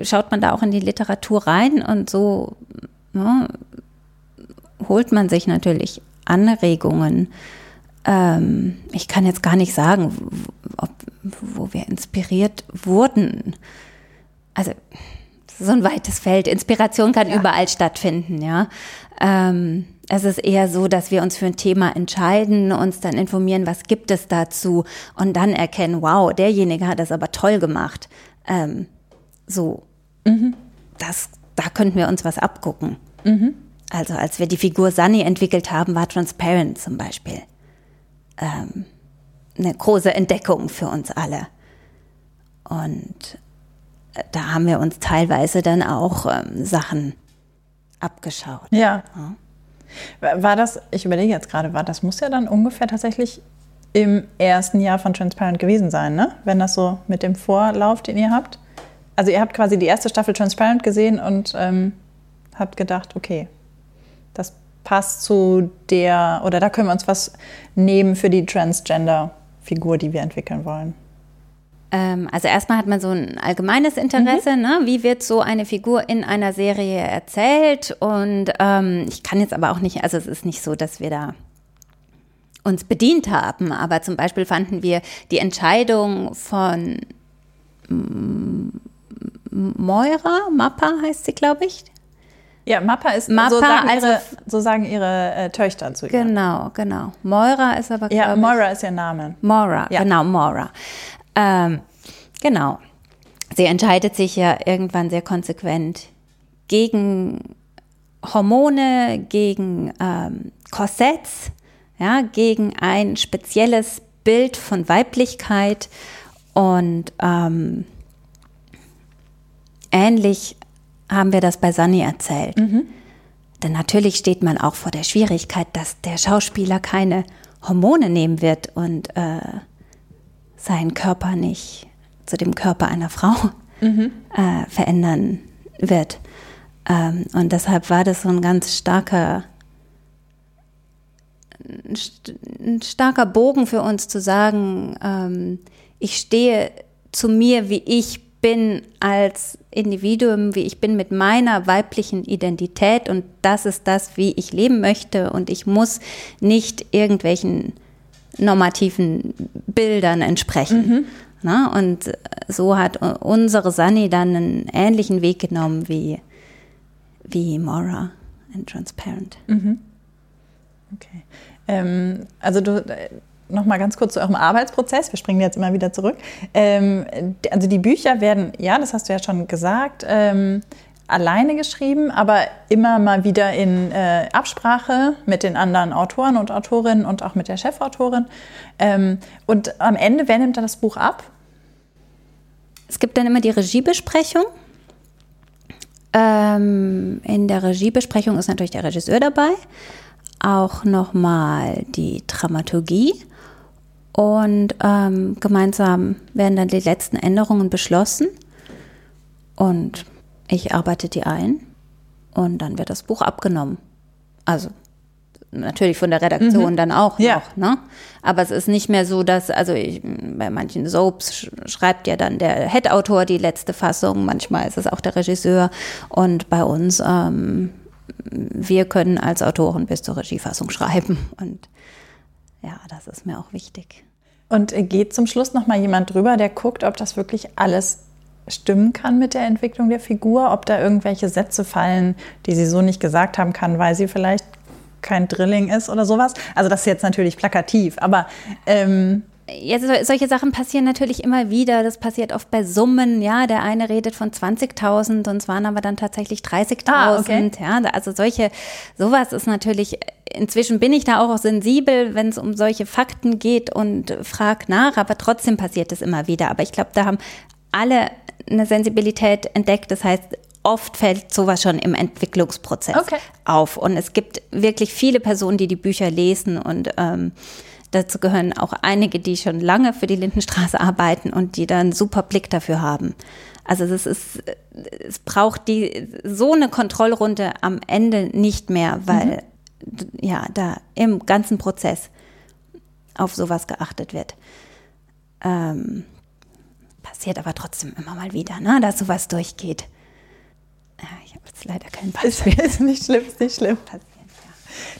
S3: schaut man da auch in die Literatur rein und so ja, holt man sich natürlich Anregungen. Ähm, ich kann jetzt gar nicht sagen, ob, wo wir inspiriert wurden also so ein weites Feld. Inspiration kann ja. überall stattfinden, ja. Ähm, es ist eher so, dass wir uns für ein Thema entscheiden, uns dann informieren, was gibt es dazu und dann erkennen, wow, derjenige hat das aber toll gemacht. Ähm, so, mhm. das, da könnten wir uns was abgucken. Mhm. Also als wir die Figur Sunny entwickelt haben, war Transparent zum Beispiel ähm, eine große Entdeckung für uns alle. Und da haben wir uns teilweise dann auch ähm, Sachen abgeschaut.
S1: Ja. ja. War das, ich überlege jetzt gerade, war das muss ja dann ungefähr tatsächlich im ersten Jahr von Transparent gewesen sein, ne? Wenn das so mit dem Vorlauf, den ihr habt. Also ihr habt quasi die erste Staffel Transparent gesehen und ähm, habt gedacht, okay, das passt zu der, oder da können wir uns was nehmen für die Transgender-Figur, die wir entwickeln wollen.
S3: Ähm, also erstmal hat man so ein allgemeines Interesse, mhm. ne? wie wird so eine Figur in einer Serie erzählt. Und ähm, ich kann jetzt aber auch nicht, also es ist nicht so, dass wir da uns bedient haben, aber zum Beispiel fanden wir die Entscheidung von Moira, Mappa heißt sie, glaube ich.
S1: Ja, Mappa ist Mappa, so sagen also, ihre, so sagen ihre äh, Töchter zu ihr.
S3: Genau, genau. Moira ist aber
S1: Ja, Moira ist ihr Name.
S3: Moira, ja. genau, Moira. Ähm, genau. Sie entscheidet sich ja irgendwann sehr konsequent gegen Hormone, gegen ähm, Korsetts, ja, gegen ein spezielles Bild von Weiblichkeit und ähm, ähnlich haben wir das bei Sunny erzählt. Mhm. Denn natürlich steht man auch vor der Schwierigkeit, dass der Schauspieler keine Hormone nehmen wird und äh, seinen Körper nicht zu dem Körper einer Frau mhm. äh, verändern wird. Ähm, und deshalb war das so ein ganz starker, ein starker Bogen für uns zu sagen, ähm, ich stehe zu mir, wie ich bin als Individuum, wie ich bin mit meiner weiblichen Identität und das ist das, wie ich leben möchte und ich muss nicht irgendwelchen normativen Bildern entsprechen. Mhm. Na, und so hat unsere Sunny dann einen ähnlichen Weg genommen wie, wie Mora in Transparent.
S1: Mhm. Okay. Ähm, also du äh, noch mal ganz kurz zu eurem Arbeitsprozess. Wir springen jetzt immer wieder zurück. Ähm, also die Bücher werden, ja, das hast du ja schon gesagt, ähm, alleine geschrieben, aber immer mal wieder in äh, Absprache mit den anderen Autoren und Autorinnen und auch mit der Chefautorin. Ähm, und am Ende, wer nimmt dann das Buch ab?
S3: Es gibt dann immer die Regiebesprechung. Ähm, in der Regiebesprechung ist natürlich der Regisseur dabei, auch nochmal die Dramaturgie und ähm, gemeinsam werden dann die letzten Änderungen beschlossen. Und ich arbeite die ein und dann wird das Buch abgenommen. Also natürlich von der Redaktion mhm. dann auch ja. noch, ne? Aber es ist nicht mehr so, dass, also ich, bei manchen Soaps schreibt ja dann der Head-Autor die letzte Fassung, manchmal ist es auch der Regisseur und bei uns, ähm, wir können als Autoren bis zur Regiefassung schreiben und ja, das ist mir auch wichtig.
S1: Und geht zum Schluss noch mal jemand drüber, der guckt, ob das wirklich alles stimmen kann mit der Entwicklung der Figur, ob da irgendwelche Sätze fallen, die sie so nicht gesagt haben kann, weil sie vielleicht kein Drilling ist oder sowas. Also das ist jetzt natürlich plakativ, aber ähm
S3: ja, solche Sachen passieren natürlich immer wieder. Das passiert oft bei Summen. Ja, der eine redet von 20.000 und es waren aber dann tatsächlich 30.000. Ah, okay. Ja, also solche, sowas ist natürlich, inzwischen bin ich da auch sensibel, wenn es um solche Fakten geht und frag nach, aber trotzdem passiert es immer wieder. Aber ich glaube, da haben alle eine Sensibilität entdeckt. Das heißt, oft fällt sowas schon im Entwicklungsprozess okay. auf. Und es gibt wirklich viele Personen, die die Bücher lesen und ähm, dazu gehören auch einige, die schon lange für die Lindenstraße arbeiten und die dann super Blick dafür haben. Also es ist, es braucht die so eine Kontrollrunde am Ende nicht mehr, weil mhm. ja da im ganzen Prozess auf sowas geachtet wird. Ähm, passiert aber trotzdem immer mal wieder, ne, dass sowas durchgeht. Ja, ich habe jetzt leider kein Beispiel.
S1: Ist, ist nicht schlimm, ist nicht schlimm.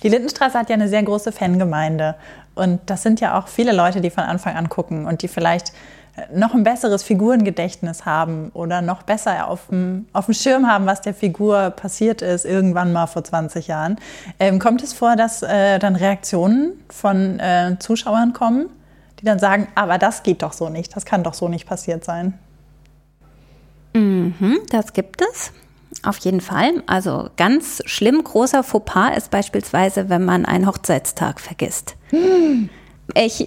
S1: Die Lindenstraße hat ja eine sehr große Fangemeinde. Und das sind ja auch viele Leute, die von Anfang an gucken und die vielleicht äh, noch ein besseres Figurengedächtnis haben oder noch besser auf dem, auf dem Schirm haben, was der Figur passiert ist, irgendwann mal vor 20 Jahren. Ähm, kommt es vor, dass äh, dann Reaktionen von äh, Zuschauern kommen? Die dann sagen, aber das geht doch so nicht, das kann doch so nicht passiert sein.
S3: Mhm, das gibt es. Auf jeden Fall. Also ganz schlimm, großer Fauxpas ist beispielsweise, wenn man einen Hochzeitstag vergisst. Hm. Ich,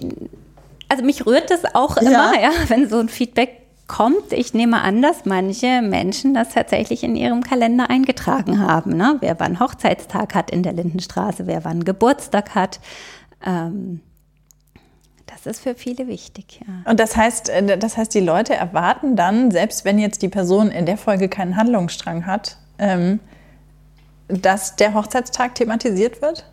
S3: also mich rührt das auch immer, ja. ja. wenn so ein Feedback kommt, ich nehme an, dass manche Menschen das tatsächlich in ihrem Kalender eingetragen haben. Ne? Wer wann Hochzeitstag hat in der Lindenstraße, wer wann Geburtstag hat. Ähm, das ist für viele wichtig.
S1: Ja. Und das heißt, äh, das heißt, die Leute erwarten dann, selbst wenn jetzt die Person in der Folge keinen Handlungsstrang hat, ähm, dass der Hochzeitstag thematisiert wird?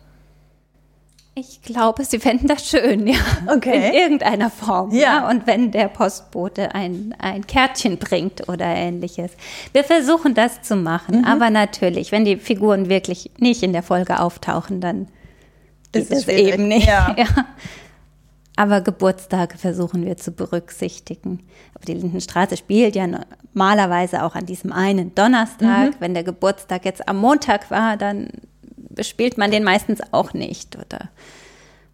S3: Ich glaube, sie fänden das schön, ja.
S1: Okay.
S3: In irgendeiner Form.
S1: Ja.
S3: ja. Und wenn der Postbote ein, ein Kärtchen bringt oder ähnliches. Wir versuchen das zu machen. Mhm. Aber natürlich, wenn die Figuren wirklich nicht in der Folge auftauchen, dann geht es eben nicht.
S1: Ja. ja.
S3: Aber Geburtstage versuchen wir zu berücksichtigen. Aber die Lindenstraße spielt ja normalerweise auch an diesem einen Donnerstag. Mhm. Wenn der Geburtstag jetzt am Montag war, dann bespielt man den meistens auch nicht oder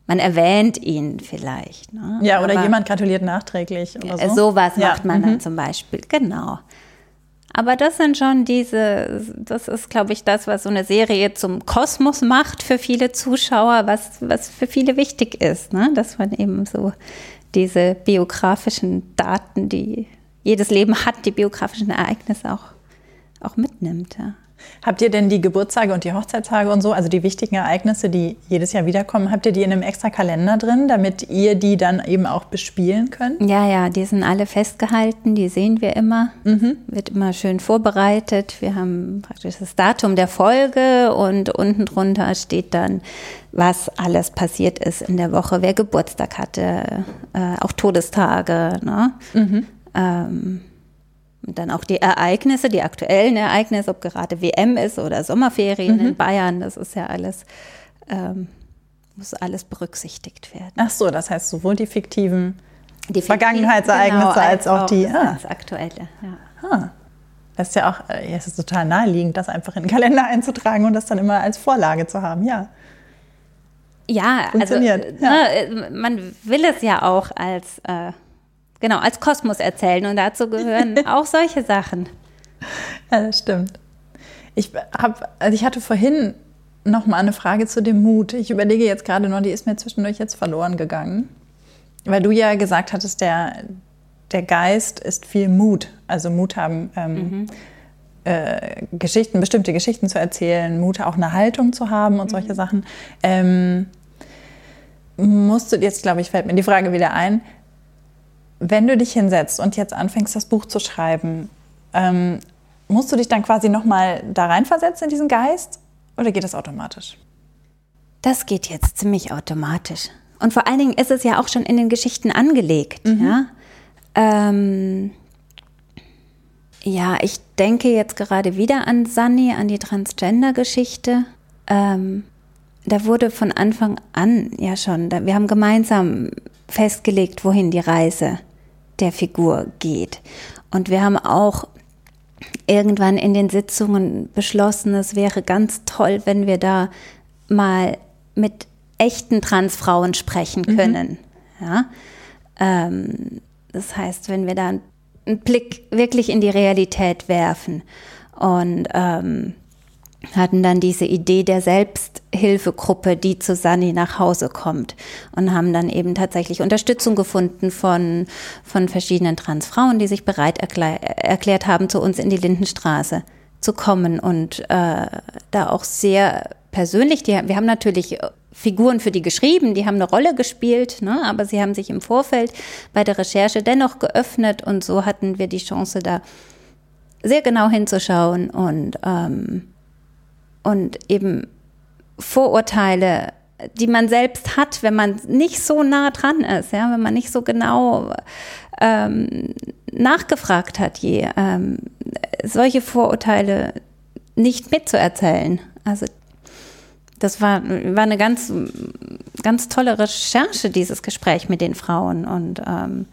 S3: man erwähnt ihn vielleicht. Ne?
S1: Ja, oder Aber jemand gratuliert nachträglich oder so.
S3: Sowas ja. macht man mhm. dann zum Beispiel, genau. Aber das sind schon diese, das ist, glaube ich, das, was so eine Serie zum Kosmos macht für viele Zuschauer, was, was für viele wichtig ist, ne? dass man eben so diese biografischen Daten, die jedes Leben hat, die biografischen Ereignisse auch, auch mitnimmt. Ja.
S1: Habt ihr denn die Geburtstage und die Hochzeitstage und so, also die wichtigen Ereignisse, die jedes Jahr wiederkommen, habt ihr die in einem extra Kalender drin, damit ihr die dann eben auch bespielen könnt?
S3: Ja, ja, die sind alle festgehalten, die sehen wir immer. Mhm. Wird immer schön vorbereitet. Wir haben praktisch das Datum der Folge und unten drunter steht dann, was alles passiert ist in der Woche, wer Geburtstag hatte, äh, auch Todestage. Ne? Mhm. Ähm, dann auch die Ereignisse, die aktuellen Ereignisse, ob gerade WM ist oder Sommerferien mhm. in Bayern, das ist ja alles, ähm, muss alles berücksichtigt werden.
S1: Ach so, das heißt sowohl die fiktiven die Vergangenheitsereignisse genau, als, als, auch die
S3: ah. als aktuelle. Ja.
S1: Ah. Das ist ja auch, ja, es ist total naheliegend, das einfach in den Kalender einzutragen und das dann immer als Vorlage zu haben, ja.
S3: Ja, also ja. Ne, man will es ja auch als äh, genau, als Kosmos erzählen. Und dazu gehören auch solche Sachen.
S1: Ja, das stimmt. Ich, hab, also ich hatte vorhin noch mal eine Frage zu dem Mut. Ich überlege jetzt gerade noch, die ist mir zwischendurch jetzt verloren gegangen. Weil du ja gesagt hattest, der, der Geist ist viel Mut. Also Mut haben, ähm, mhm. äh, Geschichten, bestimmte Geschichten zu erzählen, Mut auch eine Haltung zu haben und mhm. solche Sachen. Ähm, musst du, jetzt glaube ich, fällt mir die Frage wieder ein, wenn du dich hinsetzt und jetzt anfängst, das Buch zu schreiben, ähm, musst du dich dann quasi nochmal da reinversetzen in diesen Geist oder geht das automatisch?
S3: Das geht jetzt ziemlich automatisch. Und vor allen Dingen ist es ja auch schon in den Geschichten angelegt. Mhm. Ja? Ähm, ja, ich denke jetzt gerade wieder an Sunny, an die Transgender-Geschichte. Ähm, da wurde von Anfang an ja schon, wir haben gemeinsam festgelegt, wohin die Reise der Figur geht. Und wir haben auch irgendwann in den Sitzungen beschlossen, es wäre ganz toll, wenn wir da mal mit echten Transfrauen sprechen mhm. können. Mhm. Ja? Ähm, das heißt, wenn wir da einen Blick wirklich in die Realität werfen und ähm, hatten dann diese Idee der Selbsthilfegruppe, die zu Sani nach Hause kommt und haben dann eben tatsächlich Unterstützung gefunden von, von verschiedenen Transfrauen, die sich bereit erklär, erklärt haben, zu uns in die Lindenstraße zu kommen und äh, da auch sehr persönlich, die, wir haben natürlich Figuren für die geschrieben, die haben eine Rolle gespielt, ne, aber sie haben sich im Vorfeld bei der Recherche dennoch geöffnet und so hatten wir die Chance, da sehr genau hinzuschauen und ähm, und eben Vorurteile, die man selbst hat, wenn man nicht so nah dran ist, ja, wenn man nicht so genau ähm, nachgefragt hat, je ähm, solche Vorurteile nicht mitzuerzählen. Also das war, war eine ganz, ganz tolle Recherche, dieses Gespräch mit den Frauen und ähm,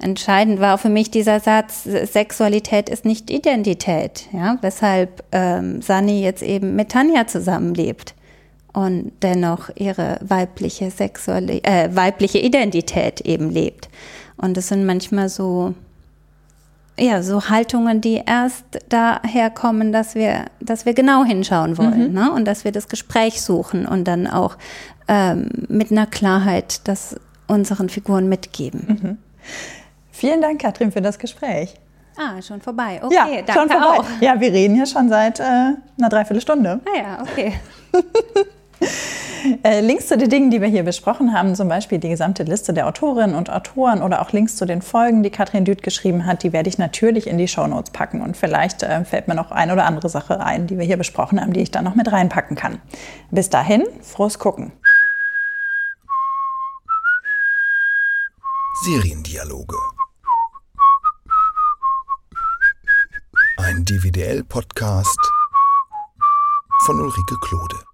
S3: Entscheidend war für mich dieser Satz, Sexualität ist nicht Identität, ja, weshalb ähm, Sani jetzt eben mit Tanja zusammenlebt und dennoch ihre weibliche sexuelle, äh, weibliche Identität eben lebt. Und es sind manchmal so, ja, so Haltungen, die erst daher kommen, dass wir, dass wir genau hinschauen wollen, mhm. ne? und dass wir das Gespräch suchen und dann auch ähm, mit einer Klarheit das unseren Figuren mitgeben.
S1: Mhm. Vielen Dank, Katrin, für das Gespräch.
S3: Ah, schon vorbei. Okay,
S1: ja,
S3: danke
S1: schon vorbei.
S3: auch.
S1: Ja, wir reden hier schon seit äh, einer Dreiviertelstunde.
S3: Ah ja, okay.
S1: Äh, Links zu den Dingen, die wir hier besprochen haben, zum Beispiel die gesamte Liste der Autorinnen und Autoren oder auch Links zu den Folgen, die Katrin Düth geschrieben hat, die werde ich natürlich in die Shownotes packen. Und vielleicht äh, fällt mir noch eine oder andere Sache ein, die wir hier besprochen haben, die ich dann noch mit reinpacken kann. Bis dahin, frohes Gucken.
S2: Seriendialoge. Ein DVDL-Podcast von Ulrike Klode.